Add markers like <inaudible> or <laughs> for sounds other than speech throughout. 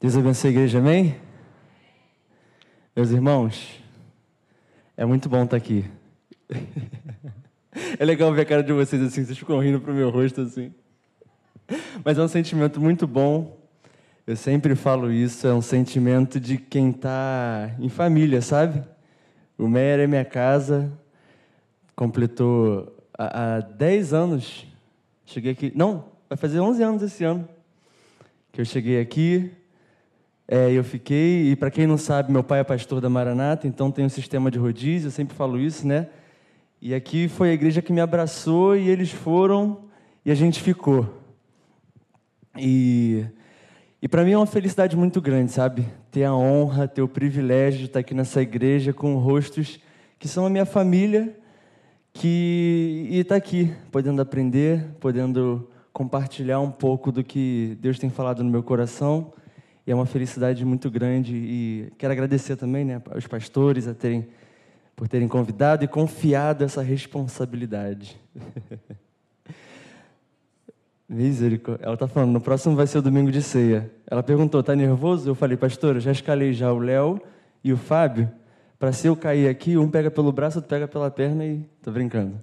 Deus abençoe a igreja, amém? Meus irmãos, é muito bom estar aqui. <laughs> É legal ver a cara de vocês assim, vocês ficam rindo pro meu rosto assim. Mas é um sentimento muito bom. Eu sempre falo isso, é um sentimento de quem está em família, sabe? O Meyer é minha casa, completou há 10 anos. Cheguei aqui, não, vai fazer 11 anos esse ano que eu cheguei aqui. É, eu fiquei, e para quem não sabe, meu pai é pastor da Maranata, então tem um sistema de rodízio, eu sempre falo isso, né? E aqui foi a igreja que me abraçou e eles foram e a gente ficou. E, e para mim é uma felicidade muito grande, sabe? Ter a honra, ter o privilégio de estar aqui nessa igreja com rostos que são a minha família que e estar tá aqui, podendo aprender, podendo compartilhar um pouco do que Deus tem falado no meu coração. É uma felicidade muito grande e quero agradecer também, né, aos pastores a terem por terem convidado e confiado essa responsabilidade. <laughs> Misericórdia. Ela está falando, no próximo vai ser o domingo de ceia. Ela perguntou, está nervoso? Eu falei, pastor, eu já escalei já o Léo e o Fábio, para se eu cair aqui, um pega pelo braço, outro pega pela perna e... Estou brincando.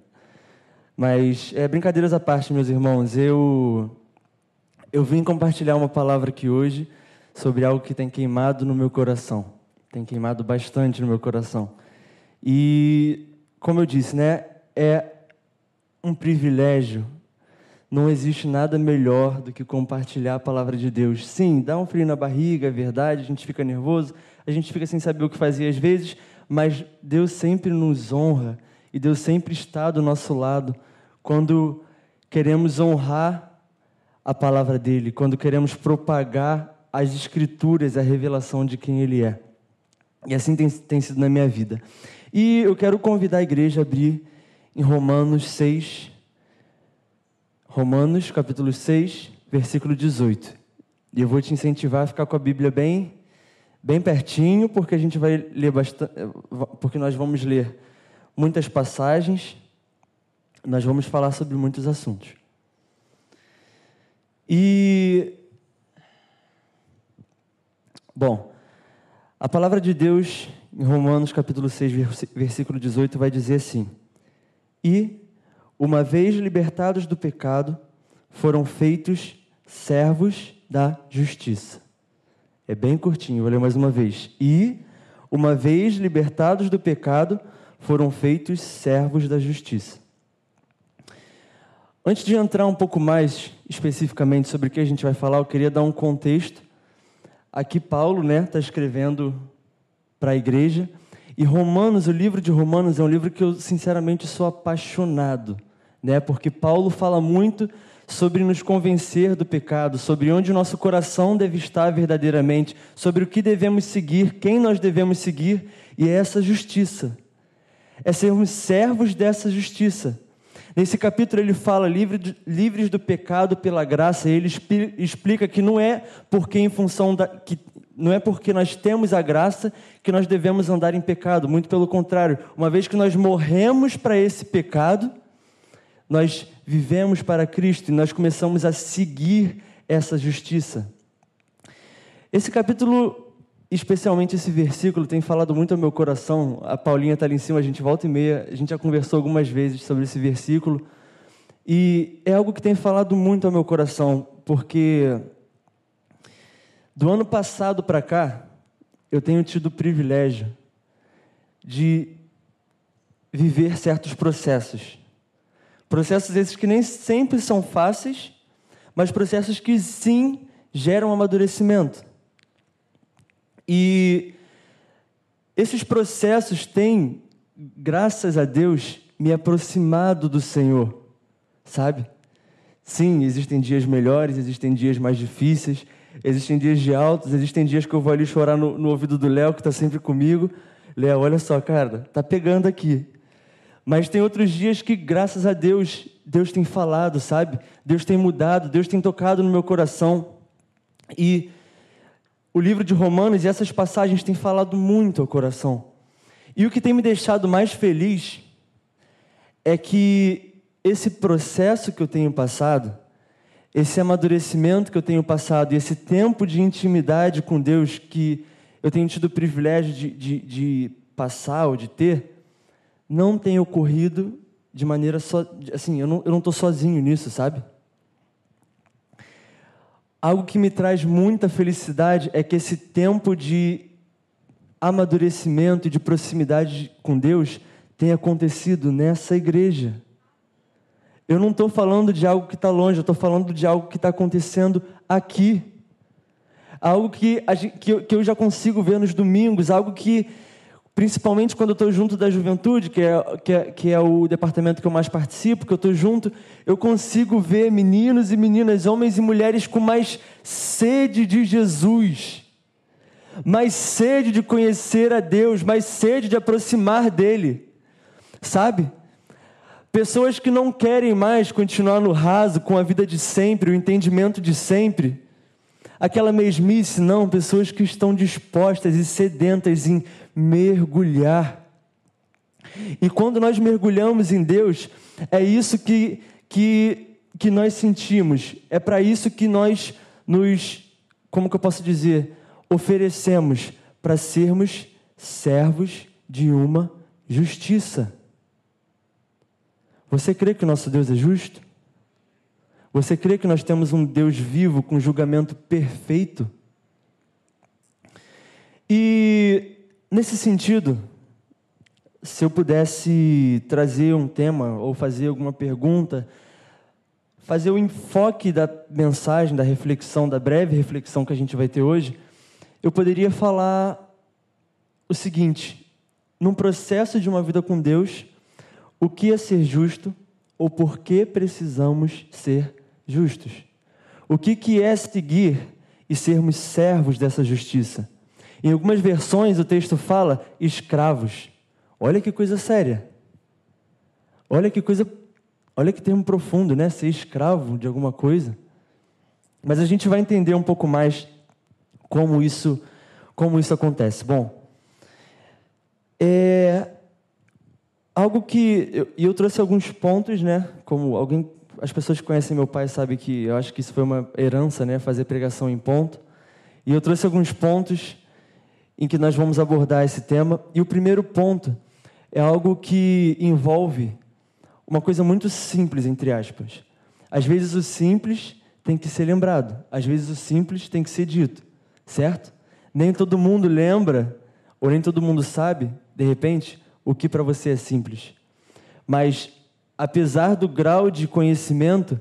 Mas, é, brincadeiras à parte, meus irmãos, eu, eu vim compartilhar uma palavra aqui hoje sobre algo que tem queimado no meu coração. Tem queimado bastante no meu coração. E, como eu disse, né, é um privilégio. Não existe nada melhor do que compartilhar a palavra de Deus. Sim, dá um frio na barriga, é verdade, a gente fica nervoso, a gente fica sem saber o que fazer às vezes, mas Deus sempre nos honra e Deus sempre está do nosso lado quando queremos honrar a palavra dele, quando queremos propagar as escrituras, a revelação de quem ele é. E assim tem, tem sido na minha vida. E eu quero convidar a igreja a abrir em Romanos 6, Romanos capítulo 6, versículo 18. E eu vou te incentivar a ficar com a Bíblia bem, bem pertinho, porque a gente vai ler bastante, porque nós vamos ler muitas passagens, nós vamos falar sobre muitos assuntos. E. Bom, a palavra de Deus em Romanos capítulo 6, versículo 18, vai dizer assim: E, uma vez libertados do pecado, foram feitos servos da justiça. É bem curtinho, vou ler mais uma vez. E, uma vez libertados do pecado, foram feitos servos da justiça. Antes de entrar um pouco mais especificamente sobre o que a gente vai falar, eu queria dar um contexto. Aqui Paulo está né, tá escrevendo para a igreja, e Romanos, o livro de Romanos é um livro que eu sinceramente sou apaixonado, né? Porque Paulo fala muito sobre nos convencer do pecado, sobre onde o nosso coração deve estar verdadeiramente, sobre o que devemos seguir, quem nós devemos seguir, e é essa justiça é sermos servos dessa justiça. Nesse capítulo ele fala livre livres do pecado pela graça. Ele explica que não é porque em função da que não é porque nós temos a graça que nós devemos andar em pecado. Muito pelo contrário, uma vez que nós morremos para esse pecado, nós vivemos para Cristo e nós começamos a seguir essa justiça. Esse capítulo especialmente esse versículo tem falado muito ao meu coração. A Paulinha está ali em cima, a gente volta e meia, a gente já conversou algumas vezes sobre esse versículo. E é algo que tem falado muito ao meu coração, porque do ano passado para cá, eu tenho tido o privilégio de viver certos processos. Processos esses que nem sempre são fáceis, mas processos que sim geram amadurecimento. E esses processos têm, graças a Deus, me aproximado do Senhor, sabe? Sim, existem dias melhores, existem dias mais difíceis, existem dias de altos, existem dias que eu vou ali chorar no, no ouvido do Léo, que está sempre comigo. Léo, olha só, cara, tá pegando aqui. Mas tem outros dias que, graças a Deus, Deus tem falado, sabe? Deus tem mudado, Deus tem tocado no meu coração. E o livro de Romanos e essas passagens têm falado muito ao coração. E o que tem me deixado mais feliz é que esse processo que eu tenho passado esse amadurecimento que eu tenho passado e esse tempo de intimidade com Deus que eu tenho tido o privilégio de, de, de passar ou de ter, não tem ocorrido de maneira só. Assim, eu não estou sozinho nisso, sabe? Algo que me traz muita felicidade é que esse tempo de amadurecimento e de proximidade com Deus tem acontecido nessa igreja. Eu não estou falando de algo que está longe, eu estou falando de algo que está acontecendo aqui. Algo que, que eu já consigo ver nos domingos, algo que, principalmente quando eu estou junto da juventude, que é, que, é, que é o departamento que eu mais participo, que eu estou junto, eu consigo ver meninos e meninas, homens e mulheres com mais sede de Jesus, mais sede de conhecer a Deus, mais sede de aproximar dEle, sabe? Pessoas que não querem mais continuar no raso com a vida de sempre, o entendimento de sempre. Aquela mesmice, não, pessoas que estão dispostas e sedentas em mergulhar. E quando nós mergulhamos em Deus, é isso que, que, que nós sentimos, é para isso que nós nos, como que eu posso dizer, oferecemos para sermos servos de uma justiça. Você crê que o nosso Deus é justo? Você crê que nós temos um Deus vivo com julgamento perfeito? E nesse sentido, se eu pudesse trazer um tema ou fazer alguma pergunta, fazer o enfoque da mensagem, da reflexão, da breve reflexão que a gente vai ter hoje, eu poderia falar o seguinte: num processo de uma vida com Deus, o que é ser justo ou por que precisamos ser justos. O que, que é seguir e sermos servos dessa justiça? Em algumas versões o texto fala escravos. Olha que coisa séria. Olha que coisa, olha que termo profundo, né? Ser escravo de alguma coisa. Mas a gente vai entender um pouco mais como isso, como isso acontece. Bom, é, Algo que. Eu, eu trouxe alguns pontos, né? Como alguém. As pessoas que conhecem meu pai sabem que eu acho que isso foi uma herança, né? Fazer pregação em ponto. E eu trouxe alguns pontos em que nós vamos abordar esse tema. E o primeiro ponto é algo que envolve uma coisa muito simples, entre aspas. Às vezes o simples tem que ser lembrado, às vezes o simples tem que ser dito, certo? Nem todo mundo lembra, ou nem todo mundo sabe, de repente, o que para você é simples. Mas, apesar do grau de conhecimento,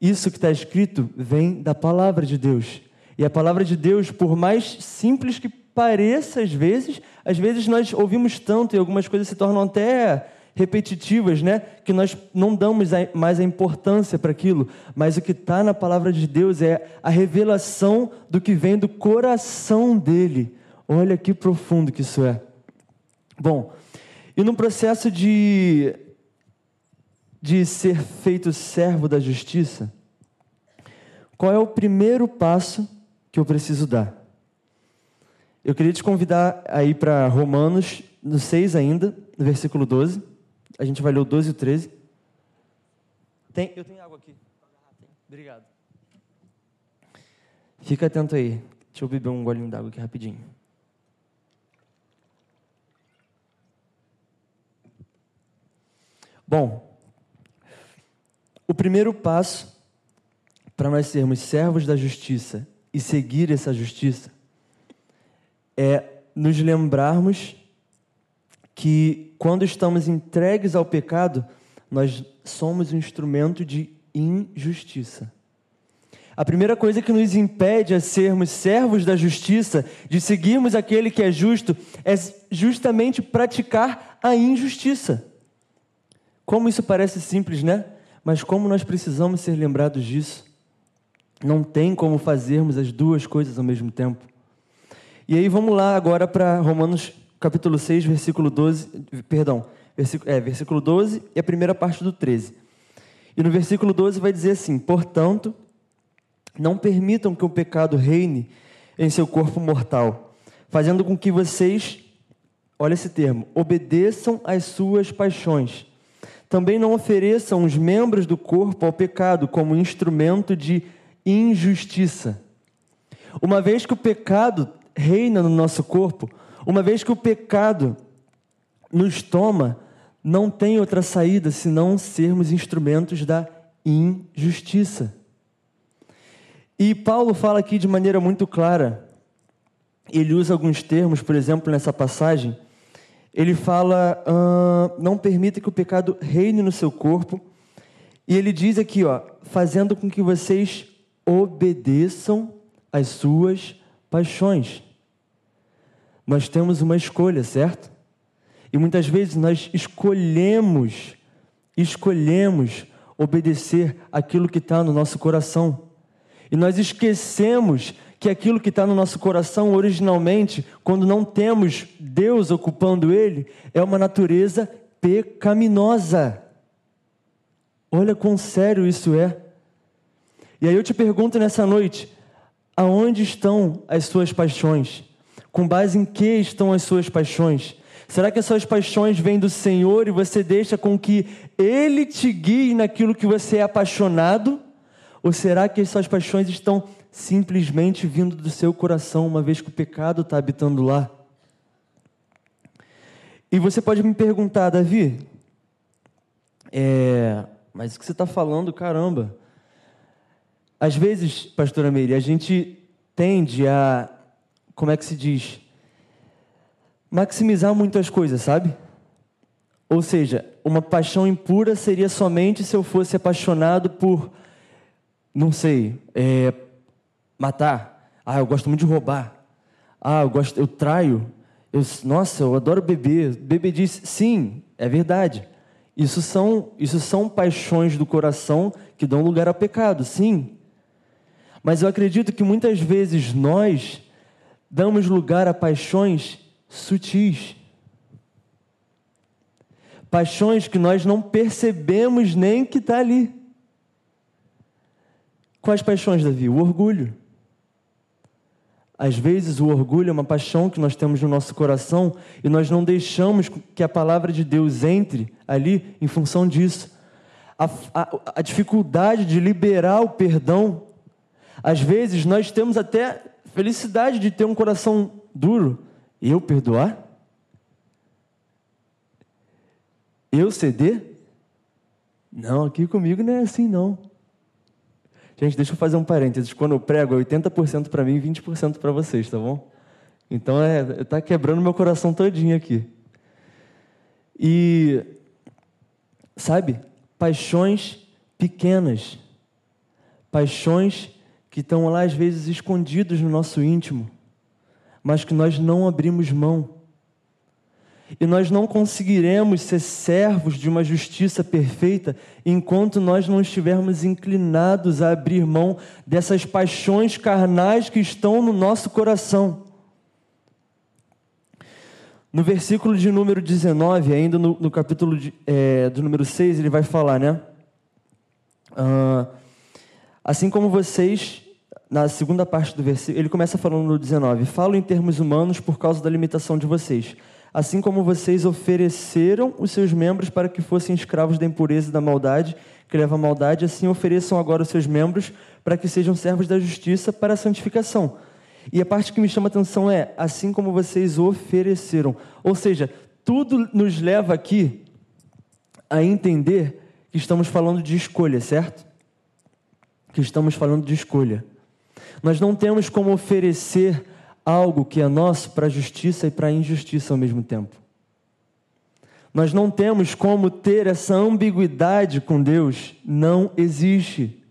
isso que está escrito vem da palavra de Deus. E a palavra de Deus, por mais simples que pareça às vezes, às vezes nós ouvimos tanto e algumas coisas se tornam até repetitivas, né? Que nós não damos mais a importância para aquilo. Mas o que está na palavra de Deus é a revelação do que vem do coração dele. Olha que profundo que isso é. Bom, e no processo de, de ser feito servo da justiça, qual é o primeiro passo que eu preciso dar? Eu queria te convidar aí para Romanos, no 6 ainda, no versículo 12. A gente vai ler o 12 e o 13. Tem, eu tenho água aqui. Obrigado. Fica atento aí. Deixa eu beber um golinho d'água aqui rapidinho. Bom, o primeiro passo para nós sermos servos da justiça e seguir essa justiça é nos lembrarmos que quando estamos entregues ao pecado, nós somos um instrumento de injustiça. A primeira coisa que nos impede a sermos servos da justiça, de seguirmos aquele que é justo, é justamente praticar a injustiça. Como isso parece simples, né? Mas como nós precisamos ser lembrados disso. Não tem como fazermos as duas coisas ao mesmo tempo. E aí vamos lá agora para Romanos capítulo 6, versículo 12, perdão, versículo, é, versículo 12 e a primeira parte do 13. E no versículo 12 vai dizer assim: Portanto, não permitam que o pecado reine em seu corpo mortal, fazendo com que vocês, olha esse termo, obedeçam às suas paixões também não ofereçam os membros do corpo ao pecado como instrumento de injustiça. Uma vez que o pecado reina no nosso corpo, uma vez que o pecado nos toma, não tem outra saída senão sermos instrumentos da injustiça. E Paulo fala aqui de maneira muito clara. Ele usa alguns termos, por exemplo, nessa passagem. Ele fala: ah, não permita que o pecado reine no seu corpo. E ele diz aqui, ó, fazendo com que vocês obedeçam às suas paixões. Nós temos uma escolha, certo? E muitas vezes nós escolhemos, escolhemos obedecer aquilo que está no nosso coração. E nós esquecemos que aquilo que está no nosso coração originalmente, quando não temos Deus ocupando ele, é uma natureza pecaminosa. Olha quão sério isso é. E aí eu te pergunto nessa noite: aonde estão as suas paixões? Com base em que estão as suas paixões? Será que as suas paixões vêm do Senhor e você deixa com que Ele te guie naquilo que você é apaixonado? Ou será que as suas paixões estão simplesmente vindo do seu coração, uma vez que o pecado está habitando lá? E você pode me perguntar, Davi, é, mas o que você está falando, caramba? Às vezes, pastora Meire, a gente tende a, como é que se diz? Maximizar muitas coisas, sabe? Ou seja, uma paixão impura seria somente se eu fosse apaixonado por, não sei, é, matar. Ah, eu gosto muito de roubar. Ah, eu gosto, eu traio. Eu, nossa, eu adoro beber. Beber diz, sim, é verdade. Isso são, isso são paixões do coração que dão lugar ao pecado, sim. Mas eu acredito que muitas vezes nós damos lugar a paixões sutis. Paixões que nós não percebemos nem que está ali. Quais paixões, Davi? O orgulho. Às vezes, o orgulho é uma paixão que nós temos no nosso coração e nós não deixamos que a palavra de Deus entre ali em função disso. A, a, a dificuldade de liberar o perdão às vezes nós temos até felicidade de ter um coração duro. Eu perdoar? Eu ceder? Não, aqui comigo não é assim não. Gente, deixa eu fazer um parênteses. Quando eu prego, é 80% para mim e 20% para vocês, tá bom? Então é, tá quebrando meu coração todinho aqui. E sabe, paixões pequenas, paixões que estão lá às vezes escondidos no nosso íntimo, mas que nós não abrimos mão. E nós não conseguiremos ser servos de uma justiça perfeita enquanto nós não estivermos inclinados a abrir mão dessas paixões carnais que estão no nosso coração. No versículo de número 19, ainda no, no capítulo de, é, do número 6, ele vai falar, né? Ah, assim como vocês na segunda parte do versículo, ele começa falando no 19: Falo em termos humanos por causa da limitação de vocês. Assim como vocês ofereceram os seus membros para que fossem escravos da impureza e da maldade, que leva à maldade, assim ofereçam agora os seus membros para que sejam servos da justiça para a santificação. E a parte que me chama a atenção é: assim como vocês ofereceram. Ou seja, tudo nos leva aqui a entender que estamos falando de escolha, certo? Que estamos falando de escolha. Nós não temos como oferecer algo que é nosso para a justiça e para a injustiça ao mesmo tempo. Nós não temos como ter essa ambiguidade com Deus, não existe.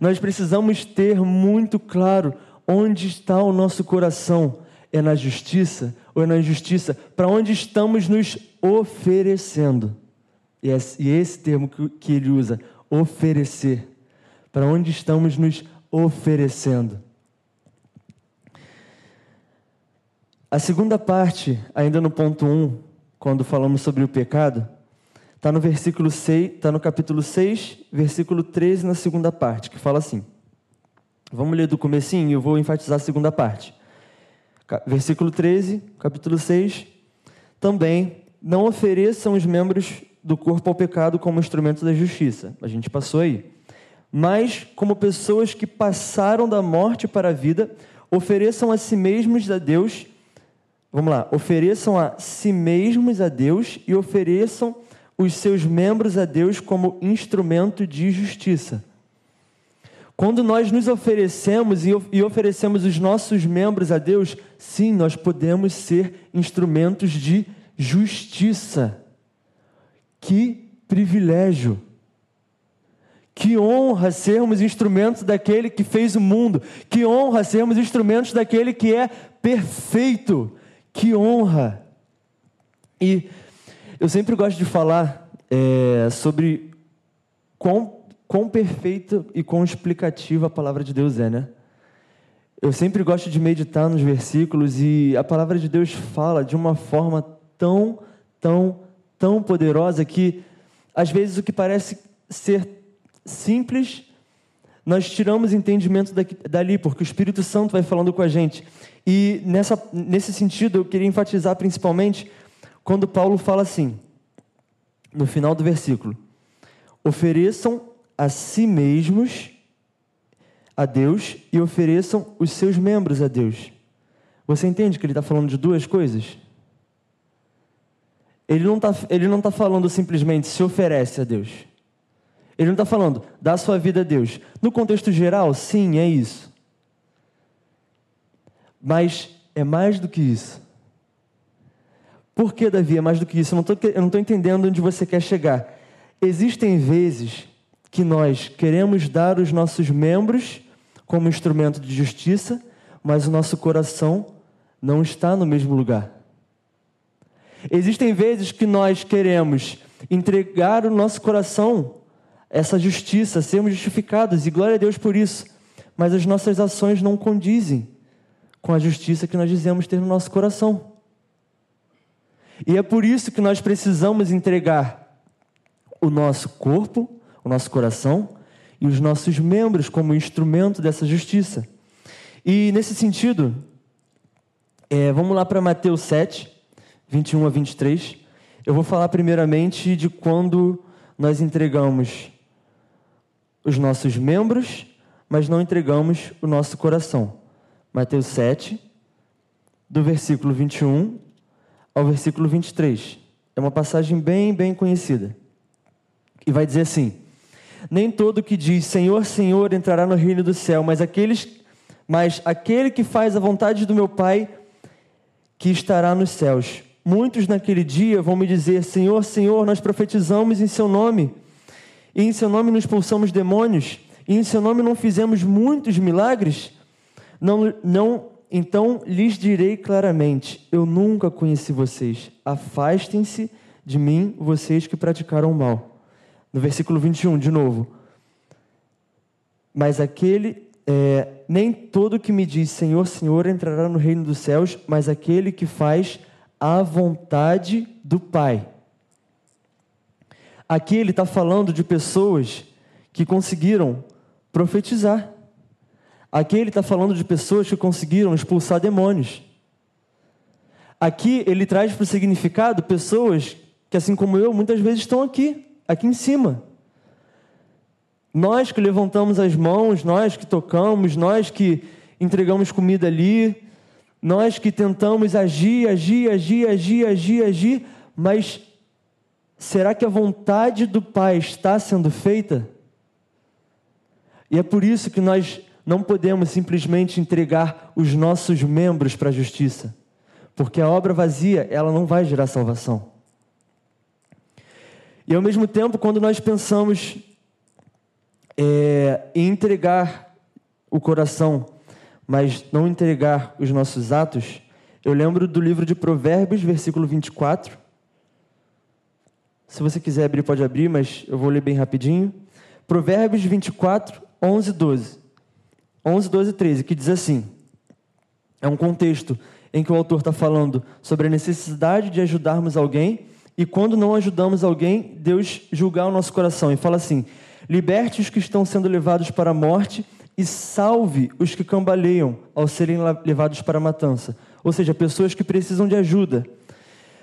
Nós precisamos ter muito claro onde está o nosso coração. É na justiça ou é na injustiça? Para onde estamos nos oferecendo? E esse, esse termo que ele usa, oferecer. Para onde estamos nos oferecendo. A segunda parte, ainda no ponto 1, um, quando falamos sobre o pecado, está no versículo 6, está no capítulo 6, versículo 13, na segunda parte, que fala assim. Vamos ler do comecinho, eu vou enfatizar a segunda parte. Versículo 13, capítulo 6. Também não ofereçam os membros do corpo ao pecado como instrumento da justiça. A gente passou aí. Mas, como pessoas que passaram da morte para a vida, ofereçam a si mesmos a Deus. Vamos lá, ofereçam a si mesmos a Deus e ofereçam os seus membros a Deus como instrumento de justiça. Quando nós nos oferecemos e oferecemos os nossos membros a Deus, sim, nós podemos ser instrumentos de justiça. Que privilégio! Que honra sermos instrumentos daquele que fez o mundo. Que honra sermos instrumentos daquele que é perfeito. Que honra! E eu sempre gosto de falar é, sobre quão, quão perfeita e quão explicativa a palavra de Deus é, né? Eu sempre gosto de meditar nos versículos e a palavra de Deus fala de uma forma tão, tão, tão poderosa que às vezes o que parece ser simples, nós tiramos entendimento dali, porque o Espírito Santo vai falando com a gente. E nessa, nesse sentido, eu queria enfatizar principalmente quando Paulo fala assim, no final do versículo: ofereçam a si mesmos a Deus e ofereçam os seus membros a Deus. Você entende que ele está falando de duas coisas? Ele não está tá falando simplesmente se oferece a Deus. Ele não está falando, dá sua vida a Deus. No contexto geral, sim, é isso. Mas é mais do que isso. Por que, Davi, é mais do que isso? Eu não estou entendendo onde você quer chegar. Existem vezes que nós queremos dar os nossos membros como instrumento de justiça, mas o nosso coração não está no mesmo lugar. Existem vezes que nós queremos entregar o nosso coração essa justiça, sermos justificados, e glória a Deus por isso. Mas as nossas ações não condizem com a justiça que nós dizemos ter no nosso coração. E é por isso que nós precisamos entregar o nosso corpo, o nosso coração e os nossos membros como instrumento dessa justiça. E nesse sentido, é, vamos lá para Mateus 7, 21 a 23. Eu vou falar primeiramente de quando nós entregamos os nossos membros, mas não entregamos o nosso coração. Mateus 7, do versículo 21 ao versículo 23. É uma passagem bem, bem conhecida. E vai dizer assim: Nem todo que diz Senhor, Senhor entrará no reino do céu, mas aqueles mas aquele que faz a vontade do meu Pai que estará nos céus. Muitos naquele dia vão me dizer: Senhor, Senhor, nós profetizamos em seu nome e em seu nome não expulsamos demônios, e em seu nome não fizemos muitos milagres, não, não, então lhes direi claramente: eu nunca conheci vocês. Afastem-se de mim, vocês que praticaram o mal. No versículo 21, de novo. Mas aquele, é, nem todo que me diz Senhor, Senhor entrará no reino dos céus, mas aquele que faz a vontade do Pai. Aqui ele está falando de pessoas que conseguiram profetizar. Aqui ele está falando de pessoas que conseguiram expulsar demônios. Aqui ele traz para o significado pessoas que, assim como eu, muitas vezes estão aqui, aqui em cima. Nós que levantamos as mãos, nós que tocamos, nós que entregamos comida ali, nós que tentamos agir, agir, agir, agir, agir, agir, mas Será que a vontade do Pai está sendo feita? E é por isso que nós não podemos simplesmente entregar os nossos membros para a justiça, porque a obra vazia, ela não vai gerar salvação. E ao mesmo tempo, quando nós pensamos é, em entregar o coração, mas não entregar os nossos atos, eu lembro do livro de Provérbios, versículo 24, se você quiser abrir, pode abrir, mas eu vou ler bem rapidinho. Provérbios 24, 11 12. 11, 12 e 13, que diz assim: é um contexto em que o autor está falando sobre a necessidade de ajudarmos alguém e quando não ajudamos alguém, Deus julgar o nosso coração. E fala assim: liberte os que estão sendo levados para a morte e salve os que cambaleiam ao serem levados para a matança. Ou seja, pessoas que precisam de ajuda.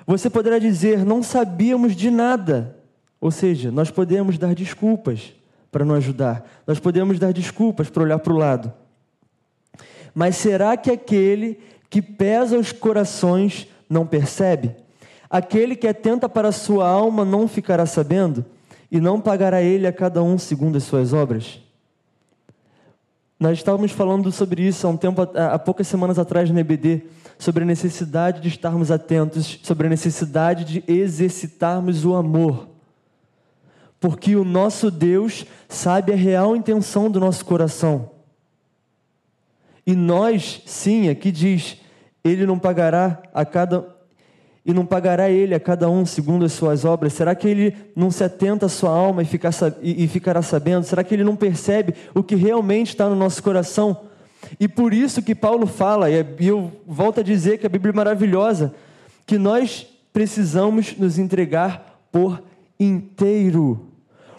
Você poderá dizer: não sabíamos de nada. Ou seja, nós podemos dar desculpas para não ajudar, nós podemos dar desculpas para olhar para o lado. Mas será que aquele que pesa os corações não percebe? Aquele que atenta para a sua alma não ficará sabendo? E não pagará ele a cada um segundo as suas obras? Nós estávamos falando sobre isso há um tempo, há poucas semanas atrás no EBD, sobre a necessidade de estarmos atentos, sobre a necessidade de exercitarmos o amor. Porque o nosso Deus sabe a real intenção do nosso coração. E nós, sim, aqui diz, ele não pagará a cada e não pagará ele a cada um segundo as suas obras? Será que ele não se atenta à sua alma e, ficar, e ficará sabendo? Será que ele não percebe o que realmente está no nosso coração? E por isso que Paulo fala, e eu volto a dizer que a Bíblia é maravilhosa, que nós precisamos nos entregar por inteiro.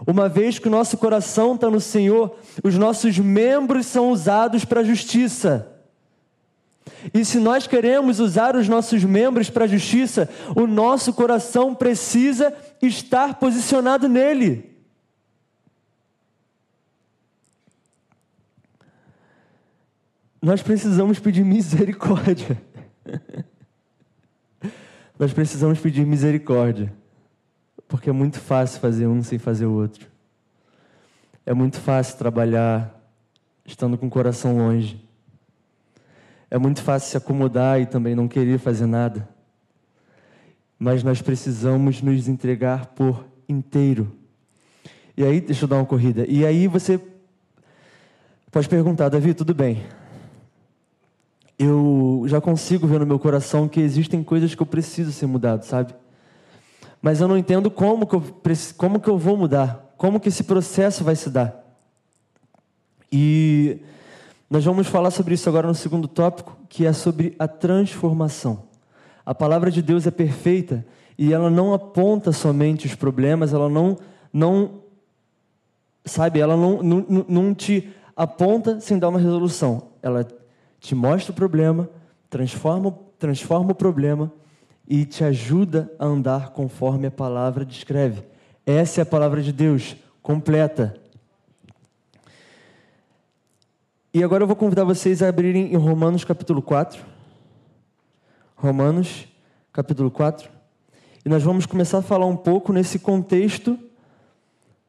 Uma vez que o nosso coração está no Senhor, os nossos membros são usados para a justiça. E se nós queremos usar os nossos membros para a justiça, o nosso coração precisa estar posicionado nele. Nós precisamos pedir misericórdia. nós precisamos pedir misericórdia. Porque é muito fácil fazer um sem fazer o outro. É muito fácil trabalhar estando com o coração longe. É muito fácil se acomodar e também não querer fazer nada. Mas nós precisamos nos entregar por inteiro. E aí, deixa eu dar uma corrida. E aí você pode perguntar, Davi, tudo bem. Eu já consigo ver no meu coração que existem coisas que eu preciso ser mudado, sabe? Mas eu não entendo como que eu, como que eu vou mudar, como que esse processo vai se dar. E nós vamos falar sobre isso agora no segundo tópico, que é sobre a transformação. A palavra de Deus é perfeita e ela não aponta somente os problemas, ela não, não sabe, ela não, não, não te aponta sem dar uma resolução. Ela te mostra o problema, transforma, transforma o problema e te ajuda a andar conforme a palavra descreve. Essa é a palavra de Deus, completa, E agora eu vou convidar vocês a abrirem em Romanos capítulo 4. Romanos capítulo 4. E nós vamos começar a falar um pouco nesse contexto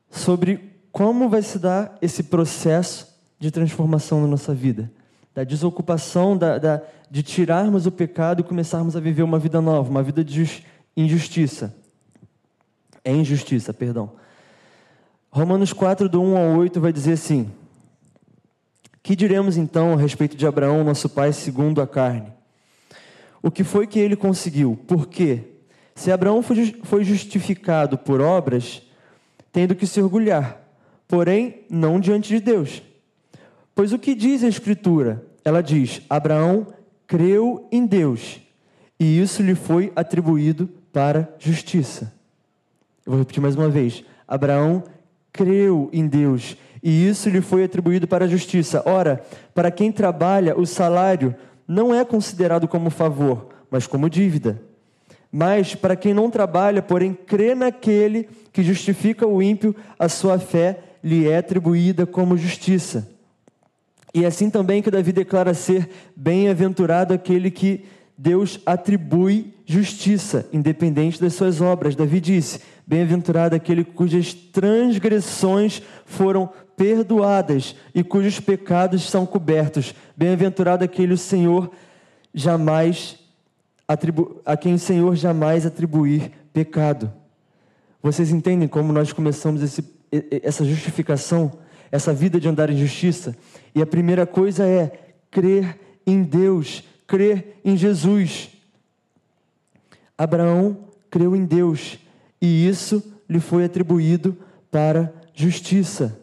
sobre como vai se dar esse processo de transformação na nossa vida. Da desocupação, da, da, de tirarmos o pecado e começarmos a viver uma vida nova, uma vida de injustiça. É injustiça, perdão. Romanos 4, do 1 ao 8, vai dizer assim: que diremos então a respeito de Abraão, nosso pai, segundo a carne? O que foi que ele conseguiu? Por quê? Se Abraão foi justificado por obras, tendo que se orgulhar, porém não diante de Deus. Pois o que diz a Escritura? Ela diz: Abraão creu em Deus, e isso lhe foi atribuído para justiça. Eu vou repetir mais uma vez: Abraão creu em Deus, e isso lhe foi atribuído para justiça. Ora, para quem trabalha, o salário não é considerado como favor, mas como dívida. Mas para quem não trabalha, porém crê naquele que justifica o ímpio, a sua fé lhe é atribuída como justiça. E assim também que Davi declara ser bem-aventurado aquele que Deus atribui justiça, independente das suas obras. Davi disse: Bem-aventurado aquele cujas transgressões foram perdoadas e cujos pecados são cobertos. Bem-aventurado aquele o Senhor jamais atribu... a quem o Senhor jamais atribuir pecado. Vocês entendem como nós começamos esse, essa justificação, essa vida de andar em justiça? E a primeira coisa é crer em Deus, crer em Jesus. Abraão creu em Deus e isso lhe foi atribuído para justiça.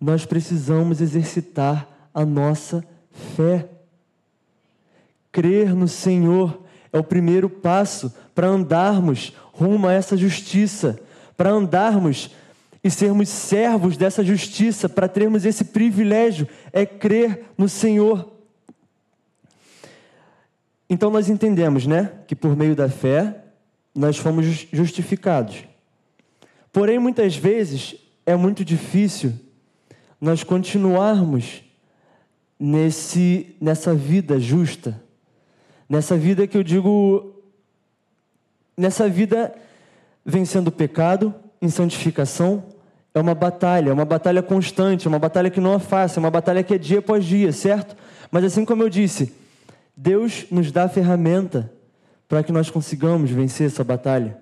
Nós precisamos exercitar a nossa fé. Crer no Senhor é o primeiro passo para andarmos rumo a essa justiça, para andarmos e sermos servos dessa justiça, para termos esse privilégio, é crer no Senhor. Então nós entendemos, né, que por meio da fé nós fomos justificados. Porém, muitas vezes é muito difícil nós continuarmos nesse, nessa vida justa, nessa vida que eu digo, nessa vida vencendo o pecado, em santificação, é uma batalha, é uma batalha constante, é uma batalha que não é fácil, é uma batalha que é dia após dia, certo? Mas assim como eu disse, Deus nos dá a ferramenta para que nós consigamos vencer essa batalha.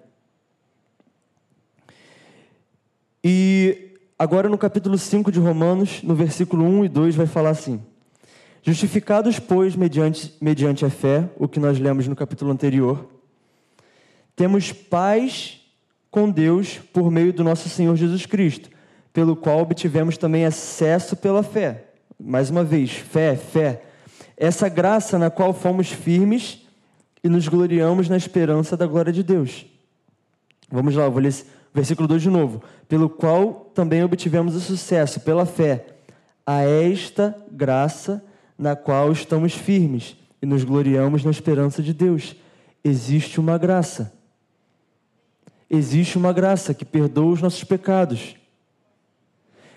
E agora no capítulo 5 de Romanos, no versículo 1 e 2, vai falar assim: Justificados, pois, mediante, mediante a fé, o que nós lemos no capítulo anterior, temos paz com Deus por meio do nosso Senhor Jesus Cristo, pelo qual obtivemos também acesso pela fé. Mais uma vez, fé, fé. Essa graça na qual fomos firmes e nos gloriamos na esperança da glória de Deus. Vamos lá, vou ler versículo 2 de novo. Pelo qual também obtivemos o sucesso pela fé, a esta graça na qual estamos firmes e nos gloriamos na esperança de Deus. Existe uma graça existe uma graça que perdoa os nossos pecados.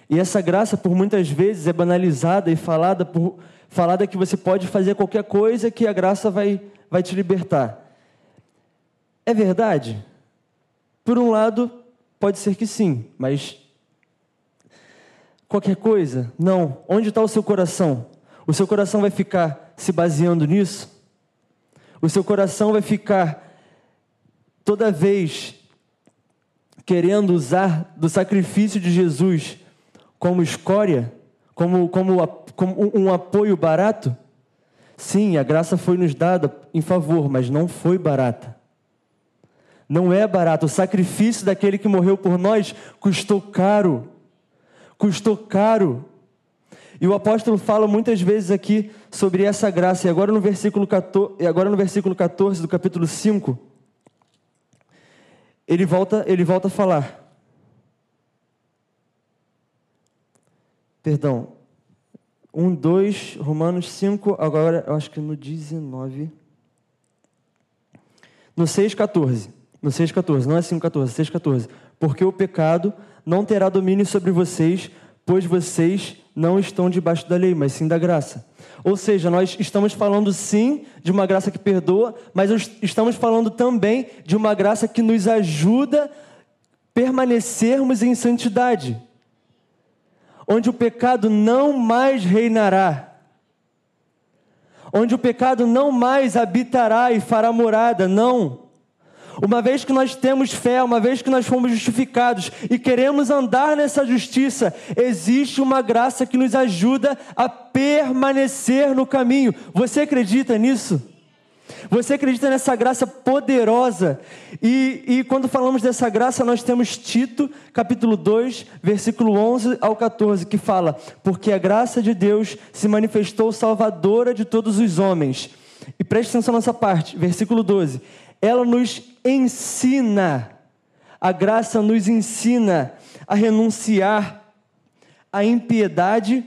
E essa graça, por muitas vezes, é banalizada e falada, por, falada que você pode fazer qualquer coisa que a graça vai, vai te libertar. É verdade? Por um lado, pode ser que sim, mas qualquer coisa? Não. Onde está o seu coração? O seu coração vai ficar se baseando nisso? O seu coração vai ficar toda vez querendo usar do sacrifício de Jesus como escória, como, como, como um apoio barato? Sim, a graça foi nos dada em favor, mas não foi barata. Não é barato. O sacrifício daquele que morreu por nós custou caro. Custou caro. E o apóstolo fala muitas vezes aqui sobre essa graça. E agora no versículo 14, agora no versículo 14 do capítulo 5, ele volta, ele volta a falar. Perdão. 1, 2, Romanos 5, agora eu acho que no 19. No 6, 14. No 6, 14, não é 5, 14, 6, 14. Porque o pecado não terá domínio sobre vocês, pois vocês não estão debaixo da lei, mas sim da graça. Ou seja, nós estamos falando sim de uma graça que perdoa, mas estamos falando também de uma graça que nos ajuda permanecermos em santidade, onde o pecado não mais reinará, onde o pecado não mais habitará e fará morada, não. Uma vez que nós temos fé, uma vez que nós fomos justificados e queremos andar nessa justiça, existe uma graça que nos ajuda a permanecer no caminho. Você acredita nisso? Você acredita nessa graça poderosa? E, e, quando falamos dessa graça, nós temos Tito, capítulo 2, versículo 11 ao 14, que fala: Porque a graça de Deus se manifestou salvadora de todos os homens. E preste atenção nessa parte, versículo 12 ela nos ensina, a graça nos ensina a renunciar à impiedade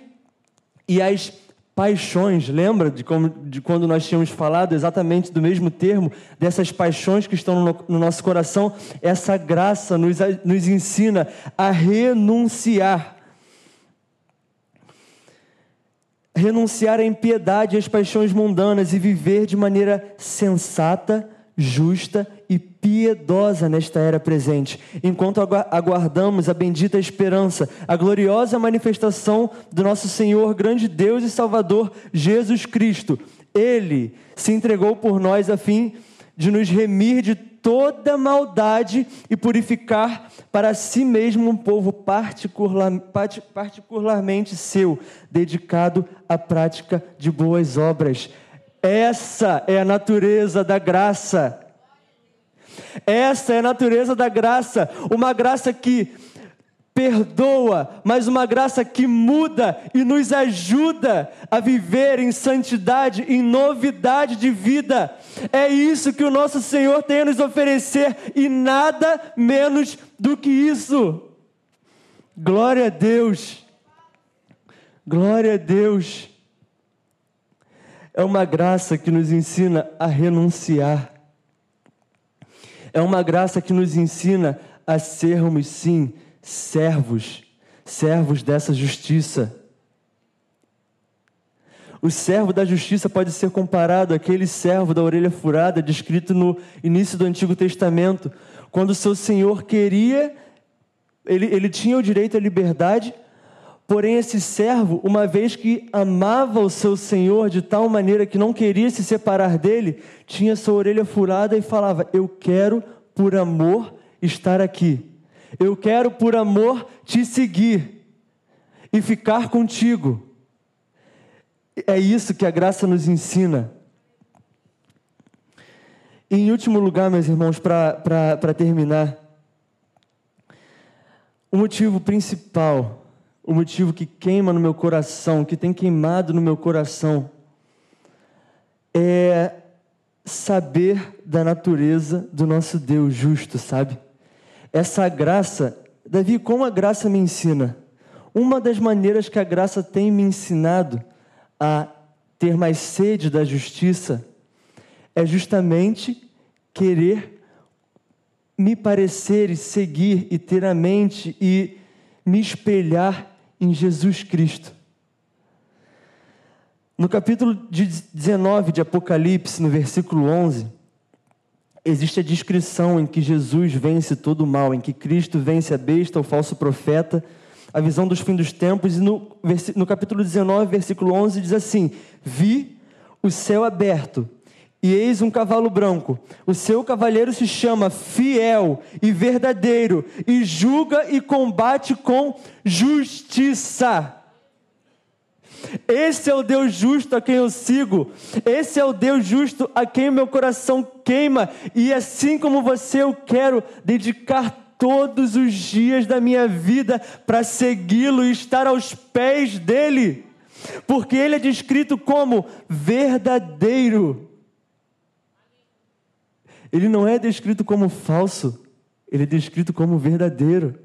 e às paixões. Lembra de, como, de quando nós tínhamos falado exatamente do mesmo termo, dessas paixões que estão no, no nosso coração? Essa graça nos, nos ensina a renunciar. Renunciar à impiedade e às paixões mundanas e viver de maneira sensata justa e piedosa nesta era presente, enquanto aguardamos a bendita esperança, a gloriosa manifestação do nosso Senhor, grande Deus e Salvador, Jesus Cristo. Ele se entregou por nós a fim de nos remir de toda maldade e purificar para si mesmo um povo particular, particularmente seu, dedicado à prática de boas obras. Essa é a natureza da graça. Essa é a natureza da graça, uma graça que perdoa, mas uma graça que muda e nos ajuda a viver em santidade, em novidade de vida. É isso que o nosso Senhor tem a nos oferecer e nada menos do que isso. Glória a Deus. Glória a Deus é uma graça que nos ensina a renunciar. É uma graça que nos ensina a sermos, sim, servos, servos dessa justiça. O servo da justiça pode ser comparado àquele servo da orelha furada descrito no início do Antigo Testamento, quando seu senhor queria, ele, ele tinha o direito à liberdade, porém esse servo, uma vez que amava o seu senhor de tal maneira que não queria se separar dele, tinha sua orelha furada e falava: Eu quero, por amor, estar aqui. Eu quero, por amor, te seguir e ficar contigo. É isso que a graça nos ensina. E em último lugar, meus irmãos, para terminar, o motivo principal, o motivo que queima no meu coração, que tem queimado no meu coração, é saber da natureza do nosso Deus justo, sabe? Essa graça, Davi, como a graça me ensina? Uma das maneiras que a graça tem me ensinado a ter mais sede da justiça é justamente querer me parecer e seguir e ter a mente e me espelhar em Jesus Cristo. No capítulo 19 de Apocalipse, no versículo 11, existe a descrição em que Jesus vence todo o mal, em que Cristo vence a besta, o falso profeta, a visão dos fins dos tempos, e no, no capítulo 19, versículo 11, diz assim: Vi o céu aberto, e eis um cavalo branco. O seu cavaleiro se chama Fiel e Verdadeiro, e julga e combate com justiça. Esse é o Deus justo a quem eu sigo. Esse é o Deus justo a quem meu coração queima. E assim como você, eu quero dedicar todos os dias da minha vida para segui-lo e estar aos pés dele, porque ele é descrito como verdadeiro. Ele não é descrito como falso, ele é descrito como verdadeiro.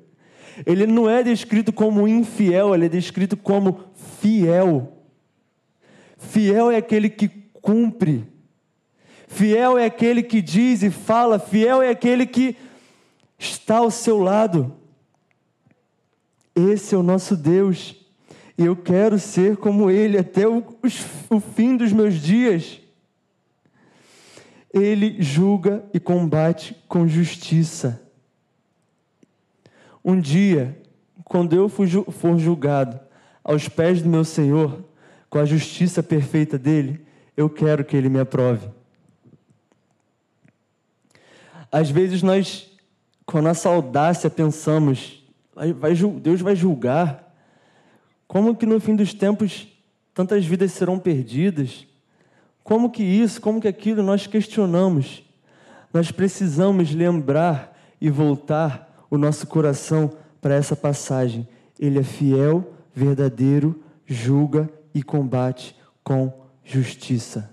Ele não é descrito como infiel, ele é descrito como fiel. Fiel é aquele que cumpre. Fiel é aquele que diz e fala, fiel é aquele que está ao seu lado. Esse é o nosso Deus. E eu quero ser como Ele até o, o fim dos meus dias. Ele julga e combate com justiça. Um dia, quando eu for julgado aos pés do meu Senhor, com a justiça perfeita dele, eu quero que ele me aprove. Às vezes nós com a nossa audácia pensamos, vai, Deus vai julgar. Como que no fim dos tempos tantas vidas serão perdidas? Como que isso, como que aquilo nós questionamos? Nós precisamos lembrar e voltar o nosso coração para essa passagem. Ele é fiel, verdadeiro, julga e combate com justiça.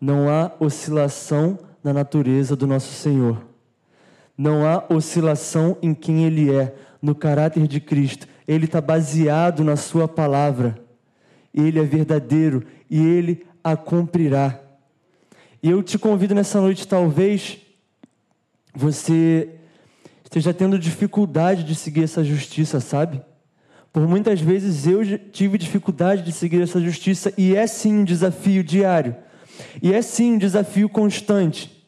Não há oscilação na natureza do nosso Senhor. Não há oscilação em quem Ele é, no caráter de Cristo. Ele está baseado na Sua palavra. Ele é verdadeiro e Ele a cumprirá. E eu te convido nessa noite, talvez você esteja tendo dificuldade de seguir essa justiça, sabe? Por muitas vezes eu tive dificuldade de seguir essa justiça e é sim um desafio diário. E é sim um desafio constante.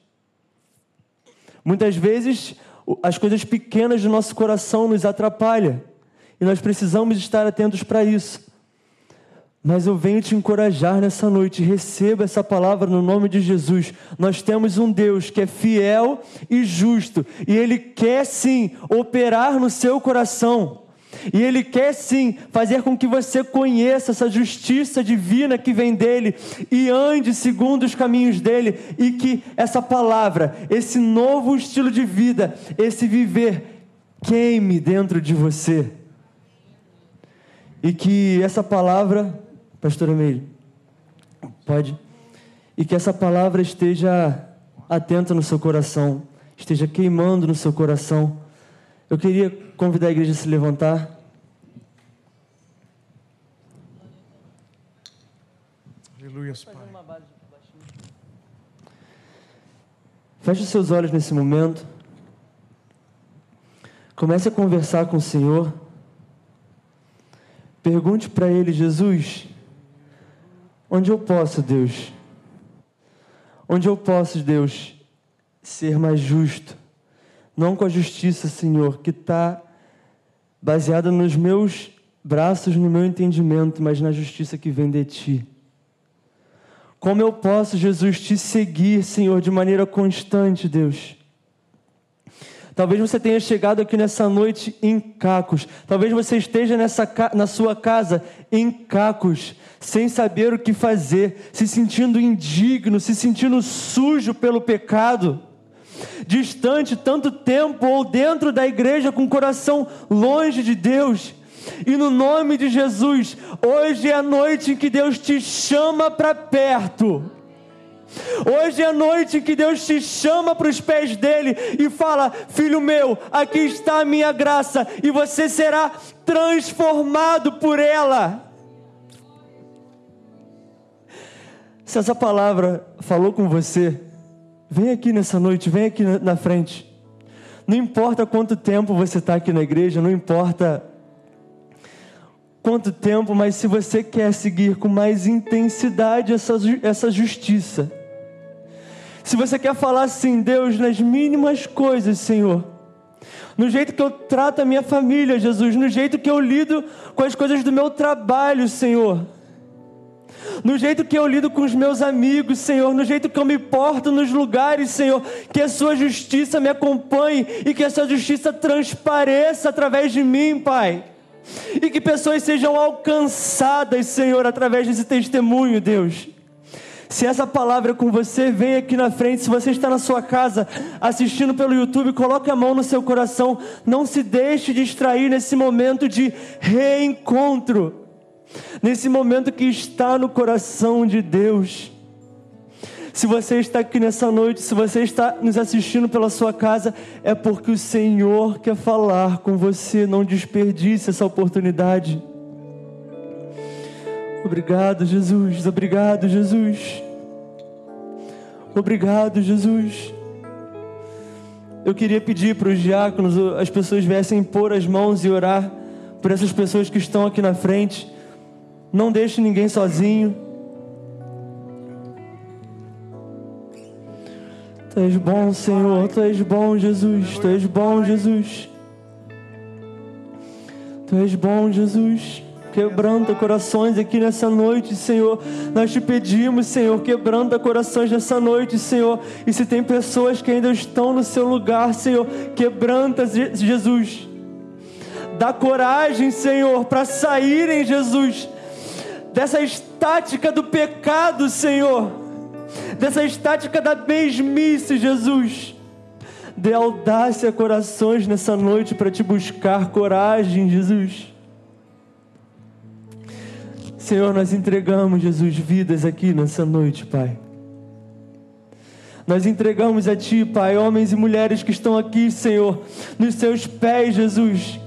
Muitas vezes as coisas pequenas do nosso coração nos atrapalham e nós precisamos estar atentos para isso. Mas eu venho te encorajar nessa noite, receba essa palavra no nome de Jesus. Nós temos um Deus que é fiel e justo, e Ele quer sim operar no seu coração. E Ele quer sim fazer com que você conheça essa justiça divina que vem dele e ande segundo os caminhos dele, e que essa palavra, esse novo estilo de vida, esse viver, queime dentro de você. E que essa palavra, Pastor Emílio, pode, e que essa palavra esteja atenta no seu coração, esteja queimando no seu coração eu queria convidar a igreja a se levantar. Aleluia, Pai. Feche os seus olhos nesse momento. Comece a conversar com o Senhor. Pergunte para Ele, Jesus, onde eu posso, Deus? Onde eu posso, Deus, ser mais justo? Não com a justiça, Senhor, que está baseada nos meus braços, no meu entendimento, mas na justiça que vem de Ti. Como eu posso, Jesus, te seguir, Senhor, de maneira constante, Deus? Talvez você tenha chegado aqui nessa noite em cacos. Talvez você esteja nessa, na sua casa em cacos, sem saber o que fazer, se sentindo indigno, se sentindo sujo pelo pecado. Distante tanto tempo ou dentro da igreja com o coração longe de Deus. E no nome de Jesus, hoje é a noite em que Deus te chama para perto. Hoje é a noite que Deus te chama para os pés dele e fala: Filho meu, aqui está a minha graça, e você será transformado por ela. Se essa palavra falou com você, vem aqui nessa noite, vem aqui na frente. Não importa quanto tempo você está aqui na igreja, não importa quanto tempo, mas se você quer seguir com mais intensidade essa, essa justiça, se você quer falar assim, Deus, nas mínimas coisas, Senhor, no jeito que eu trato a minha família, Jesus, no jeito que eu lido com as coisas do meu trabalho, Senhor, no jeito que eu lido com os meus amigos, Senhor, no jeito que eu me porto nos lugares, Senhor, que a Sua justiça me acompanhe e que a Sua justiça transpareça através de mim, Pai e que pessoas sejam alcançadas, Senhor, através desse testemunho, Deus. Se essa palavra é com você, vem aqui na frente. Se você está na sua casa assistindo pelo YouTube, coloque a mão no seu coração. Não se deixe distrair nesse momento de reencontro. Nesse momento que está no coração de Deus. Se você está aqui nessa noite, se você está nos assistindo pela sua casa, é porque o Senhor quer falar com você. Não desperdice essa oportunidade. Obrigado, Jesus. Obrigado, Jesus. Obrigado, Jesus. Eu queria pedir para os diáconos, as pessoas viessem pôr as mãos e orar por essas pessoas que estão aqui na frente. Não deixe ninguém sozinho. Tu és bom, Senhor. Tu és bom, Jesus. Tu és bom, Jesus. Tu és bom, Jesus. Quebranta corações aqui nessa noite, Senhor. Nós te pedimos, Senhor, quebranta corações nessa noite, Senhor. E se tem pessoas que ainda estão no seu lugar, Senhor, quebranta, Jesus. Dá coragem, Senhor, para saírem, Jesus, dessa estática do pecado, Senhor dessa estática da mesmice, Jesus. Dê audácia a corações nessa noite para te buscar coragem, Jesus. Senhor, nós entregamos, Jesus, vidas aqui nessa noite, Pai. Nós entregamos a Ti, Pai, homens e mulheres que estão aqui, Senhor, nos Seus pés, Jesus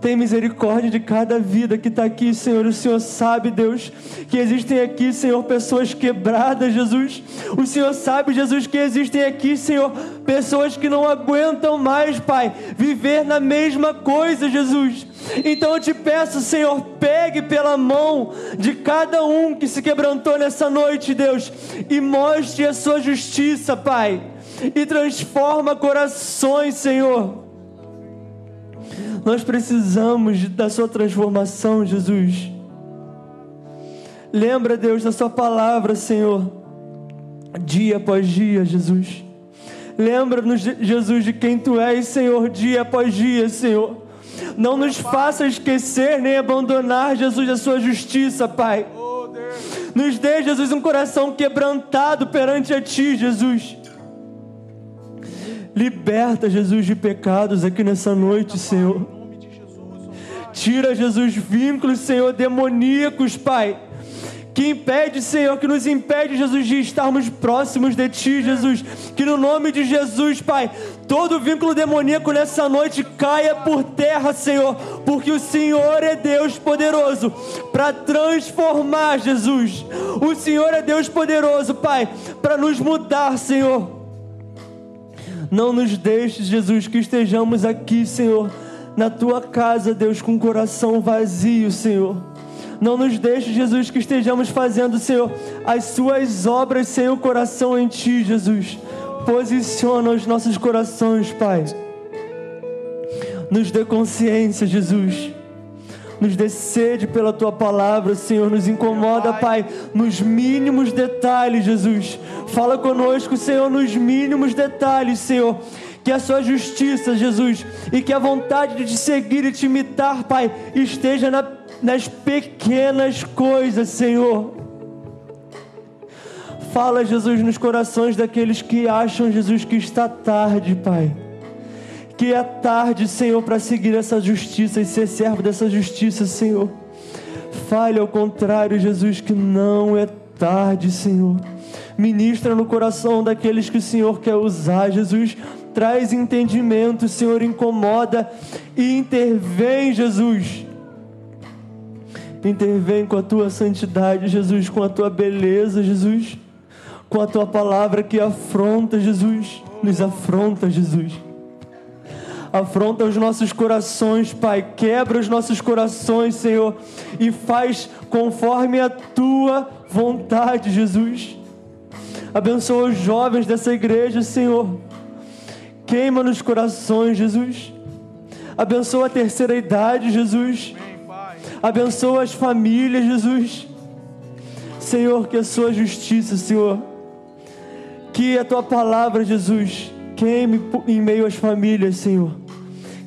tem misericórdia de cada vida que está aqui, Senhor. O Senhor sabe, Deus, que existem aqui, Senhor, pessoas quebradas, Jesus. O Senhor sabe, Jesus, que existem aqui, Senhor, pessoas que não aguentam mais, Pai, viver na mesma coisa, Jesus. Então eu te peço, Senhor, pegue pela mão de cada um que se quebrantou nessa noite, Deus, e mostre a sua justiça, Pai, e transforma corações, Senhor. Nós precisamos da Sua transformação, Jesus. Lembra, Deus, da Sua palavra, Senhor, dia após dia, Jesus. Lembra-nos, Jesus, de quem Tu és, Senhor, dia após dia, Senhor. Não nos faça esquecer nem abandonar, Jesus, a Sua justiça, Pai. Nos dê, Jesus, um coração quebrantado perante a Ti, Jesus. Liberta, Jesus, de pecados aqui nessa noite, Senhor. Tira, Jesus, vínculos, Senhor, demoníacos, Pai. Que impede, Senhor, que nos impede, Jesus, de estarmos próximos de Ti, Jesus. Que no nome de Jesus, Pai, todo vínculo demoníaco nessa noite caia por terra, Senhor. Porque o Senhor é Deus poderoso para transformar, Jesus. O Senhor é Deus poderoso, Pai, para nos mudar, Senhor Não nos deixes, Jesus, que estejamos aqui, Senhor, na tua casa, Deus, com o coração vazio, Senhor. Não nos deixe, Jesus, que estejamos fazendo, Senhor, as suas obras sem o coração em ti, Jesus. Posiciona os nossos corações, Pai. Nos dê consciência, Jesus. Nos dê sede pela tua palavra, Senhor. Nos incomoda, Pai, nos mínimos detalhes, Jesus. Fala conosco, Senhor, nos mínimos detalhes, Senhor que a sua justiça, Jesus, e que a vontade de te seguir e te imitar, Pai, esteja na, nas pequenas coisas, Senhor. Fala, Jesus, nos corações daqueles que acham, Jesus, que está tarde, Pai. Que é tarde, Senhor, para seguir essa justiça e ser servo dessa justiça, Senhor. Fale ao contrário, Jesus, que não é tarde, Senhor. Ministra no coração daqueles que o Senhor quer usar, Jesus. Traz entendimento, Senhor, incomoda e intervém, Jesus. Intervém com a tua santidade, Jesus, com a tua beleza, Jesus com a tua palavra que afronta, Jesus, nos afronta, Jesus. Afronta os nossos corações, Pai, quebra os nossos corações, Senhor, e faz conforme a tua vontade, Jesus. Abençoa os jovens dessa igreja, Senhor. Queima nos corações, Jesus. Abençoa a terceira idade, Jesus. Abençoa as famílias, Jesus. Senhor, que a sua justiça, Senhor, que a tua palavra, Jesus, queime em meio às famílias, Senhor.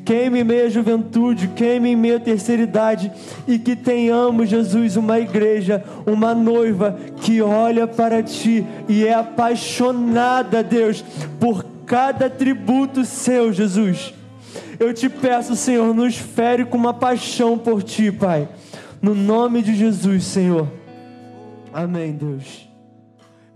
Queime em meio à juventude, queime em meio à terceira idade e que tenhamos, Jesus, uma igreja, uma noiva que olha para ti e é apaixonada, Deus, por cada tributo seu, Jesus. Eu te peço, Senhor, nos fere com uma paixão por ti, Pai. No nome de Jesus, Senhor. Amém, Deus.